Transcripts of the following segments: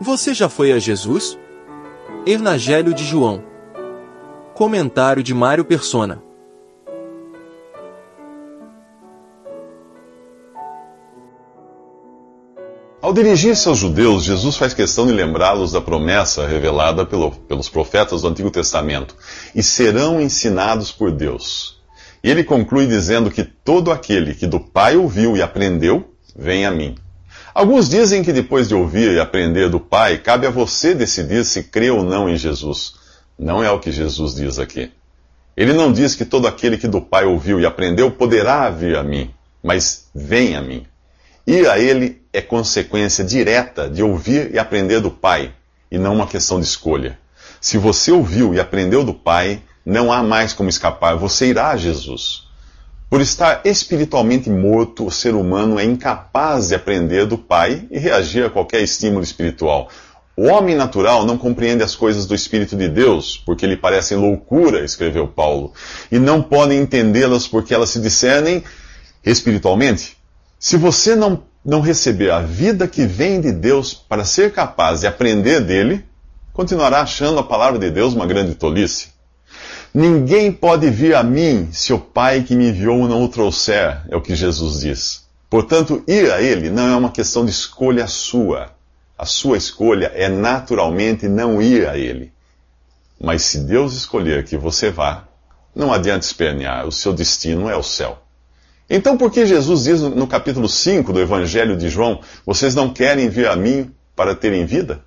Você já foi a Jesus? Evangelho de João. Comentário de Mário Persona. Ao dirigir-se aos judeus, Jesus faz questão de lembrá-los da promessa revelada pelo, pelos profetas do Antigo Testamento: e serão ensinados por Deus. E ele conclui dizendo que todo aquele que do Pai ouviu e aprendeu, vem a mim. Alguns dizem que depois de ouvir e aprender do Pai, cabe a você decidir se crê ou não em Jesus. Não é o que Jesus diz aqui. Ele não diz que todo aquele que do Pai ouviu e aprendeu poderá vir a mim, mas vem a mim. Ir a Ele é consequência direta de ouvir e aprender do Pai, e não uma questão de escolha. Se você ouviu e aprendeu do Pai, não há mais como escapar, você irá a Jesus. Por estar espiritualmente morto, o ser humano é incapaz de aprender do Pai e reagir a qualquer estímulo espiritual. O homem natural não compreende as coisas do Espírito de Deus, porque lhe parecem loucura, escreveu Paulo, e não podem entendê-las porque elas se discernem espiritualmente. Se você não, não receber a vida que vem de Deus para ser capaz de aprender dele, continuará achando a palavra de Deus uma grande tolice. Ninguém pode vir a mim se o Pai que me enviou não o trouxer, é o que Jesus diz. Portanto, ir a Ele não é uma questão de escolha sua. A sua escolha é naturalmente não ir a Ele. Mas se Deus escolher que você vá, não adianta espernear, o seu destino é o céu. Então, por que Jesus diz no capítulo 5 do Evangelho de João: vocês não querem vir a mim para terem vida?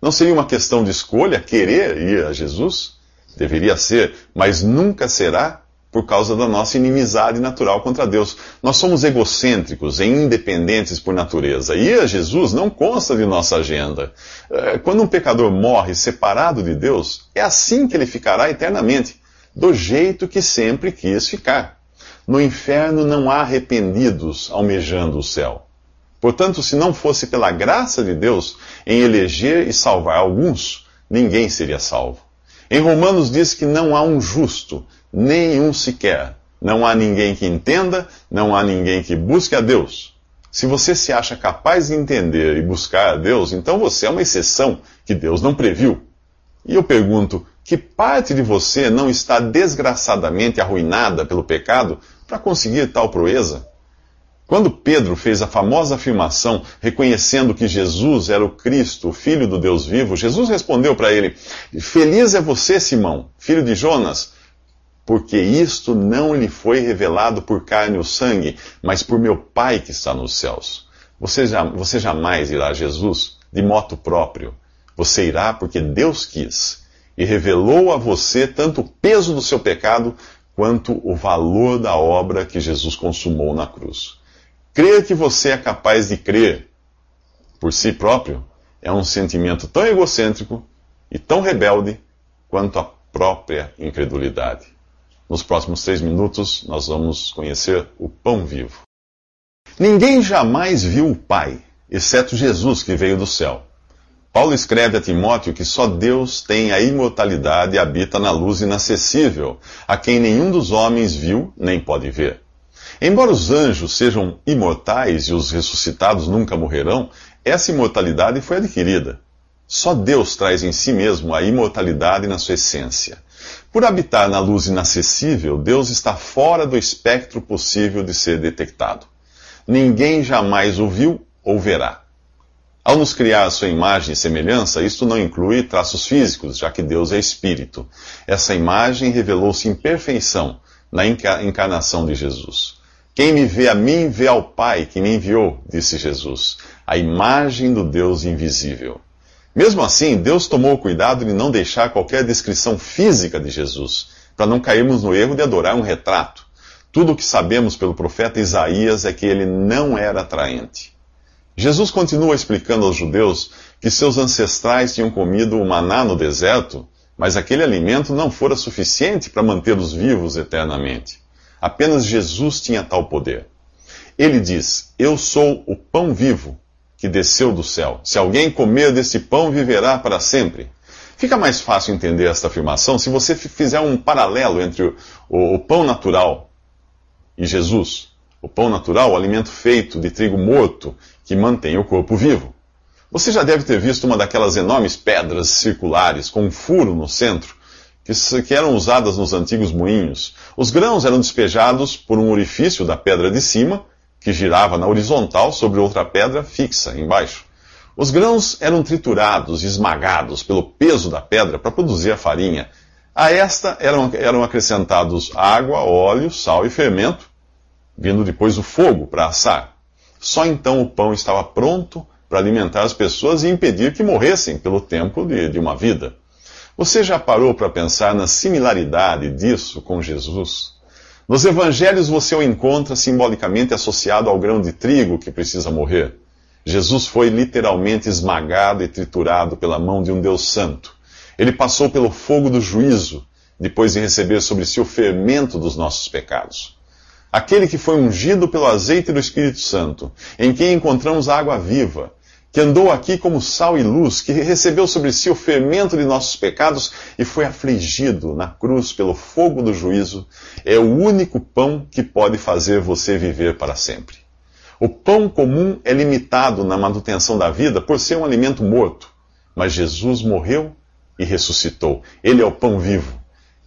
Não seria uma questão de escolha querer ir a Jesus? Deveria ser, mas nunca será por causa da nossa inimizade natural contra Deus. Nós somos egocêntricos e independentes por natureza. E a Jesus não consta de nossa agenda. É, quando um pecador morre separado de Deus, é assim que ele ficará eternamente, do jeito que sempre quis ficar. No inferno não há arrependidos almejando o céu. Portanto, se não fosse pela graça de Deus em eleger e salvar alguns, ninguém seria salvo. Em Romanos diz que não há um justo, nenhum sequer. Não há ninguém que entenda, não há ninguém que busque a Deus. Se você se acha capaz de entender e buscar a Deus, então você é uma exceção que Deus não previu. E eu pergunto: que parte de você não está desgraçadamente arruinada pelo pecado para conseguir tal proeza? Quando Pedro fez a famosa afirmação reconhecendo que Jesus era o Cristo, o Filho do Deus vivo, Jesus respondeu para ele: Feliz é você, Simão, filho de Jonas, porque isto não lhe foi revelado por carne ou sangue, mas por meu Pai que está nos céus. Você, já, você jamais irá a Jesus de moto próprio. Você irá porque Deus quis e revelou a você tanto o peso do seu pecado quanto o valor da obra que Jesus consumou na cruz. Crer que você é capaz de crer por si próprio é um sentimento tão egocêntrico e tão rebelde quanto a própria incredulidade. Nos próximos três minutos, nós vamos conhecer o pão vivo. Ninguém jamais viu o Pai, exceto Jesus que veio do céu. Paulo escreve a Timóteo que só Deus tem a imortalidade e habita na luz inacessível, a quem nenhum dos homens viu nem pode ver. Embora os anjos sejam imortais e os ressuscitados nunca morrerão, essa imortalidade foi adquirida. Só Deus traz em si mesmo a imortalidade na sua essência. Por habitar na luz inacessível, Deus está fora do espectro possível de ser detectado. Ninguém jamais o viu ou verá. Ao nos criar a sua imagem e semelhança, isto não inclui traços físicos, já que Deus é espírito. Essa imagem revelou-se em perfeição na encarnação de Jesus. Quem me vê a mim, vê ao Pai que me enviou, disse Jesus, a imagem do Deus invisível. Mesmo assim, Deus tomou cuidado de não deixar qualquer descrição física de Jesus, para não cairmos no erro de adorar um retrato. Tudo o que sabemos pelo profeta Isaías é que ele não era atraente. Jesus continua explicando aos judeus que seus ancestrais tinham comido o maná no deserto, mas aquele alimento não fora suficiente para mantê-los vivos eternamente. Apenas Jesus tinha tal poder. Ele diz: Eu sou o pão vivo que desceu do céu. Se alguém comer desse pão, viverá para sempre. Fica mais fácil entender esta afirmação se você fizer um paralelo entre o, o, o pão natural e Jesus. O pão natural, o alimento feito de trigo morto que mantém o corpo vivo. Você já deve ter visto uma daquelas enormes pedras circulares com um furo no centro, que, eram usadas nos antigos moinhos. Os grãos eram despejados por um orifício da pedra de cima, que girava na horizontal sobre outra pedra fixa embaixo. Os grãos eram triturados e esmagados pelo peso da pedra para produzir a farinha. A esta eram, eram acrescentados água, óleo, sal e fermento, vindo depois o fogo para assar. Só então o pão estava pronto para alimentar as pessoas e impedir que morressem pelo tempo de, de uma vida. Você já parou para pensar na similaridade disso com Jesus? Nos evangelhos você o encontra simbolicamente associado ao grão de trigo que precisa morrer. Jesus foi literalmente esmagado e triturado pela mão de um Deus Santo. Ele passou pelo fogo do juízo, depois de receber sobre si o fermento dos nossos pecados. Aquele que foi ungido pelo azeite do Espírito Santo, em quem encontramos a água viva, que andou aqui como sal e luz, que recebeu sobre si o fermento de nossos pecados e foi afligido na cruz pelo fogo do juízo, é o único pão que pode fazer você viver para sempre. O pão comum é limitado na manutenção da vida por ser um alimento morto, mas Jesus morreu e ressuscitou. Ele é o pão vivo.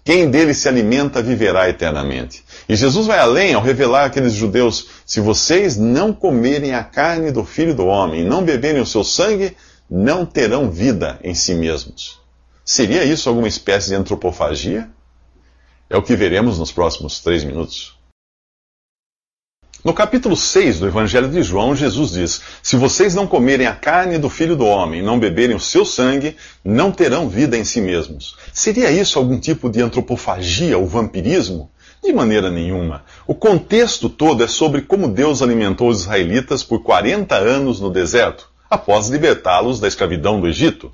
Quem dele se alimenta viverá eternamente. E Jesus vai além ao revelar àqueles judeus: se vocês não comerem a carne do filho do homem e não beberem o seu sangue, não terão vida em si mesmos. Seria isso alguma espécie de antropofagia? É o que veremos nos próximos três minutos. No capítulo 6 do Evangelho de João, Jesus diz: Se vocês não comerem a carne do filho do homem, não beberem o seu sangue, não terão vida em si mesmos. Seria isso algum tipo de antropofagia ou vampirismo? De maneira nenhuma. O contexto todo é sobre como Deus alimentou os israelitas por 40 anos no deserto, após libertá-los da escravidão do Egito.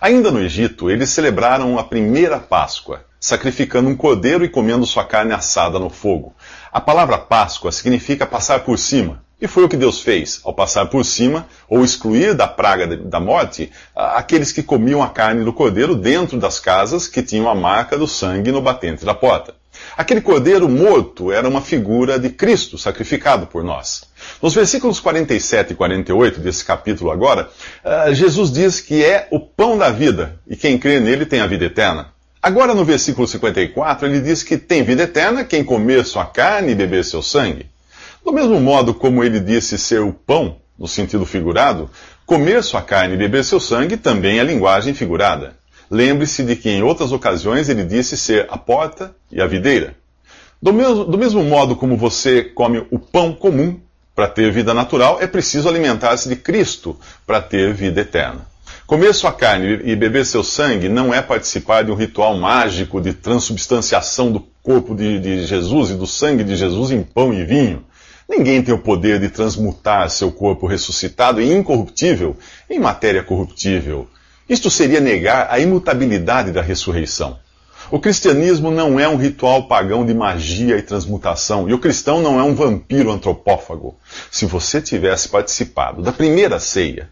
Ainda no Egito, eles celebraram a primeira Páscoa, sacrificando um cordeiro e comendo sua carne assada no fogo. A palavra Páscoa significa passar por cima. E foi o que Deus fez, ao passar por cima, ou excluir da praga da morte, aqueles que comiam a carne do cordeiro dentro das casas que tinham a marca do sangue no batente da porta. Aquele cordeiro morto era uma figura de Cristo sacrificado por nós. Nos versículos 47 e 48 desse capítulo agora, Jesus diz que é o pão da vida, e quem crê nele tem a vida eterna. Agora, no versículo 54, ele diz que tem vida eterna quem comer sua carne e beber seu sangue. Do mesmo modo como ele disse ser o pão, no sentido figurado, comer sua carne e beber seu sangue também é linguagem figurada. Lembre-se de que em outras ocasiões ele disse ser a porta e a videira. Do mesmo, do mesmo modo como você come o pão comum para ter vida natural, é preciso alimentar-se de Cristo para ter vida eterna. Comer sua carne e beber seu sangue não é participar de um ritual mágico de transubstanciação do corpo de, de, Jesus e do sangue de Jesus em pão e vinho. Ninguém tem o poder de transmutar seu corpo ressuscitado e incorruptível em matéria corruptível. Isto seria negar a imutabilidade da ressurreição. O cristianismo não é um ritual pagão de magia e transmutação, e o cristão não é um vampiro antropófago. Se você tivesse participado da primeira ceia,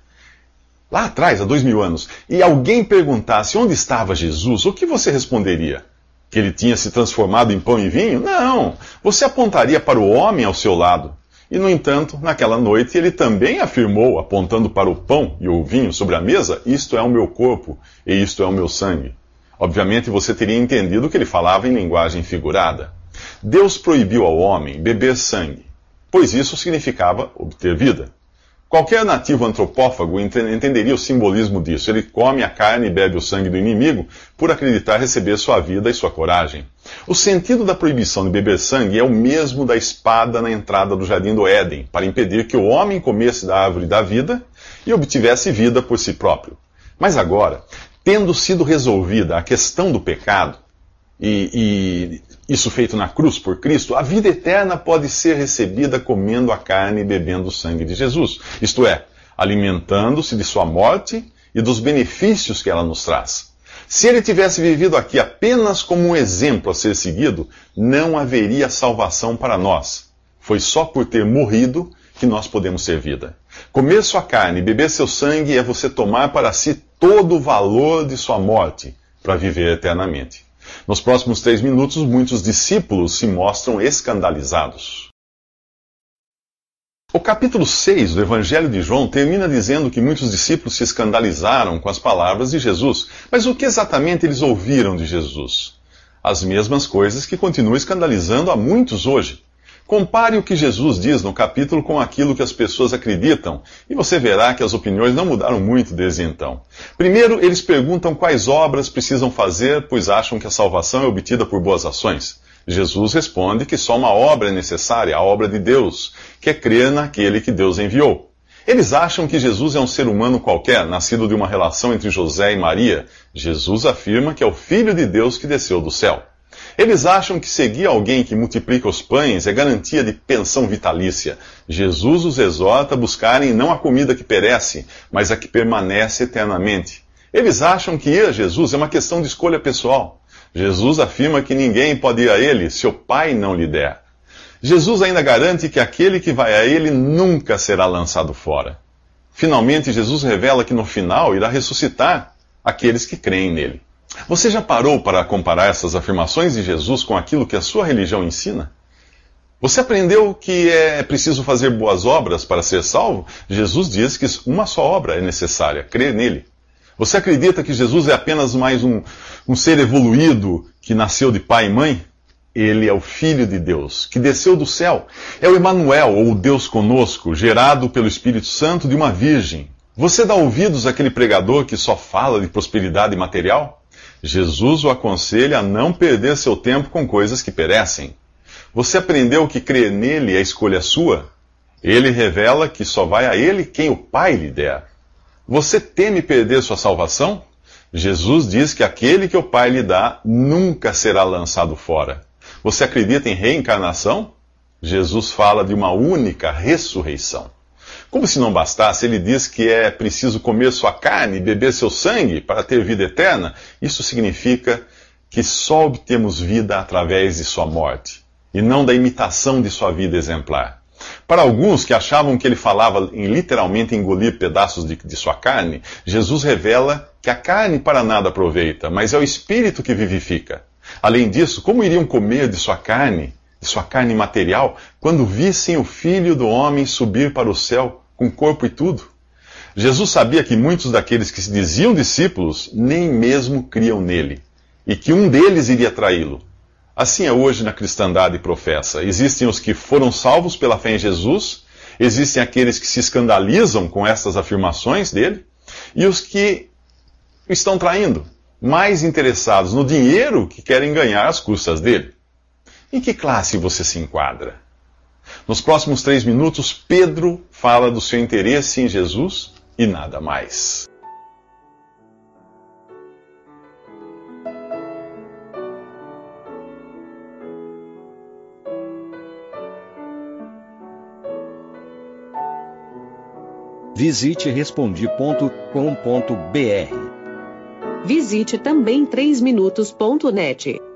lá atrás, há dois mil anos, e alguém perguntasse onde estava Jesus, o que você responderia? Que ele tinha se transformado em pão e vinho? Não! Você apontaria para o homem ao seu lado. E, no entanto, naquela noite ele também afirmou, apontando para o pão e o vinho sobre a mesa: Isto é o meu corpo e isto é o meu sangue. Obviamente você teria entendido que ele falava em linguagem figurada. Deus proibiu ao homem beber sangue, pois isso significava obter vida. Qualquer nativo antropófago entenderia o simbolismo disso. Ele come a carne e bebe o sangue do inimigo por acreditar receber sua vida e sua coragem. O sentido da proibição de beber sangue é o mesmo da espada na entrada do jardim do Éden, para impedir que o homem comesse da árvore da vida e obtivesse vida por si próprio. Mas agora, tendo sido resolvida a questão do pecado, e, e, isso feito na cruz por Cristo, a vida eterna pode ser recebida comendo a carne e bebendo o sangue de Jesus. Isto é, alimentando-se de sua morte e dos benefícios que ela nos traz. Se ele tivesse vivido aqui apenas como um exemplo a ser seguido, não haveria salvação para nós. Foi só por ter morrido que nós podemos ser vida. Comer sua carne beber seu sangue é você tomar para si todo o valor de sua morte para viver eternamente. Nos próximos três minutos, muitos discípulos se mostram escandalizados. O capítulo 6 do Evangelho de João termina dizendo que muitos discípulos se escandalizaram com as palavras de Jesus. Mas o que exatamente eles ouviram de Jesus? As mesmas coisas que continuam escandalizando a muitos hoje. Compare o que Jesus diz no capítulo com aquilo que as pessoas acreditam, e você verá que as opiniões não mudaram muito desde então. Primeiro, eles perguntam quais obras precisam fazer, pois acham que a salvação é obtida por boas ações. Jesus responde que só uma obra é necessária, a obra de Deus, que é crer naquele que Deus enviou. Eles acham que Jesus é um ser humano qualquer, nascido de uma relação entre José e Maria. Jesus afirma que é o Filho de Deus que desceu do céu. Eles acham que seguir alguém que multiplica os pães é garantia de pensão vitalícia. Jesus os exorta a buscarem não a comida que perece, mas a que permanece eternamente. Eles acham que ir a Jesus é uma questão de escolha pessoal. Jesus afirma que ninguém pode ir a ele se o Pai não lhe der. Jesus ainda garante que aquele que vai a ele nunca será lançado fora. Finalmente, Jesus revela que no final irá ressuscitar aqueles que creem nele. Você já parou para comparar essas afirmações de Jesus com aquilo que a sua religião ensina? Você aprendeu que é preciso fazer boas obras para ser salvo? Jesus diz que uma só obra é necessária, crer nele. Você acredita que Jesus é apenas mais um, um ser evoluído que nasceu de pai e mãe? Ele é o Filho de Deus, que desceu do céu. É o Emanuel, ou Deus conosco, gerado pelo Espírito Santo de uma virgem. Você dá ouvidos àquele pregador que só fala de prosperidade material? Jesus o aconselha a não perder seu tempo com coisas que perecem. Você aprendeu que crer nele é escolha sua? Ele revela que só vai a ele quem o Pai lhe der. Você teme perder sua salvação? Jesus diz que aquele que o Pai lhe dá nunca será lançado fora. Você acredita em reencarnação? Jesus fala de uma única ressurreição. Como se não bastasse, ele diz que é preciso comer sua carne e beber seu sangue para ter vida eterna. Isso significa que só obtemos vida através de sua morte e não da imitação de sua vida exemplar. Para alguns que achavam que ele falava em literalmente engolir pedaços de, de, sua carne, Jesus revela que a carne para nada aproveita, mas é o espírito que vivifica. Além disso, como iriam comer de sua carne de sua carne material, quando vissem o Filho do Homem subir para o céu com corpo e tudo? Jesus sabia que muitos daqueles que se diziam discípulos nem mesmo criam nele, e que um deles iria traí-lo. Assim é hoje na cristandade professa. Existem os que foram salvos pela fé em Jesus, existem aqueles que se escandalizam com essas afirmações dele, e os que estão traindo, mais interessados no dinheiro que querem ganhar às custas dele. Em que classe você se enquadra? Nos próximos três minutos, Pedro fala do seu interesse em Jesus e nada mais. Visite respondi.com.br. Visite também 3minutos.net.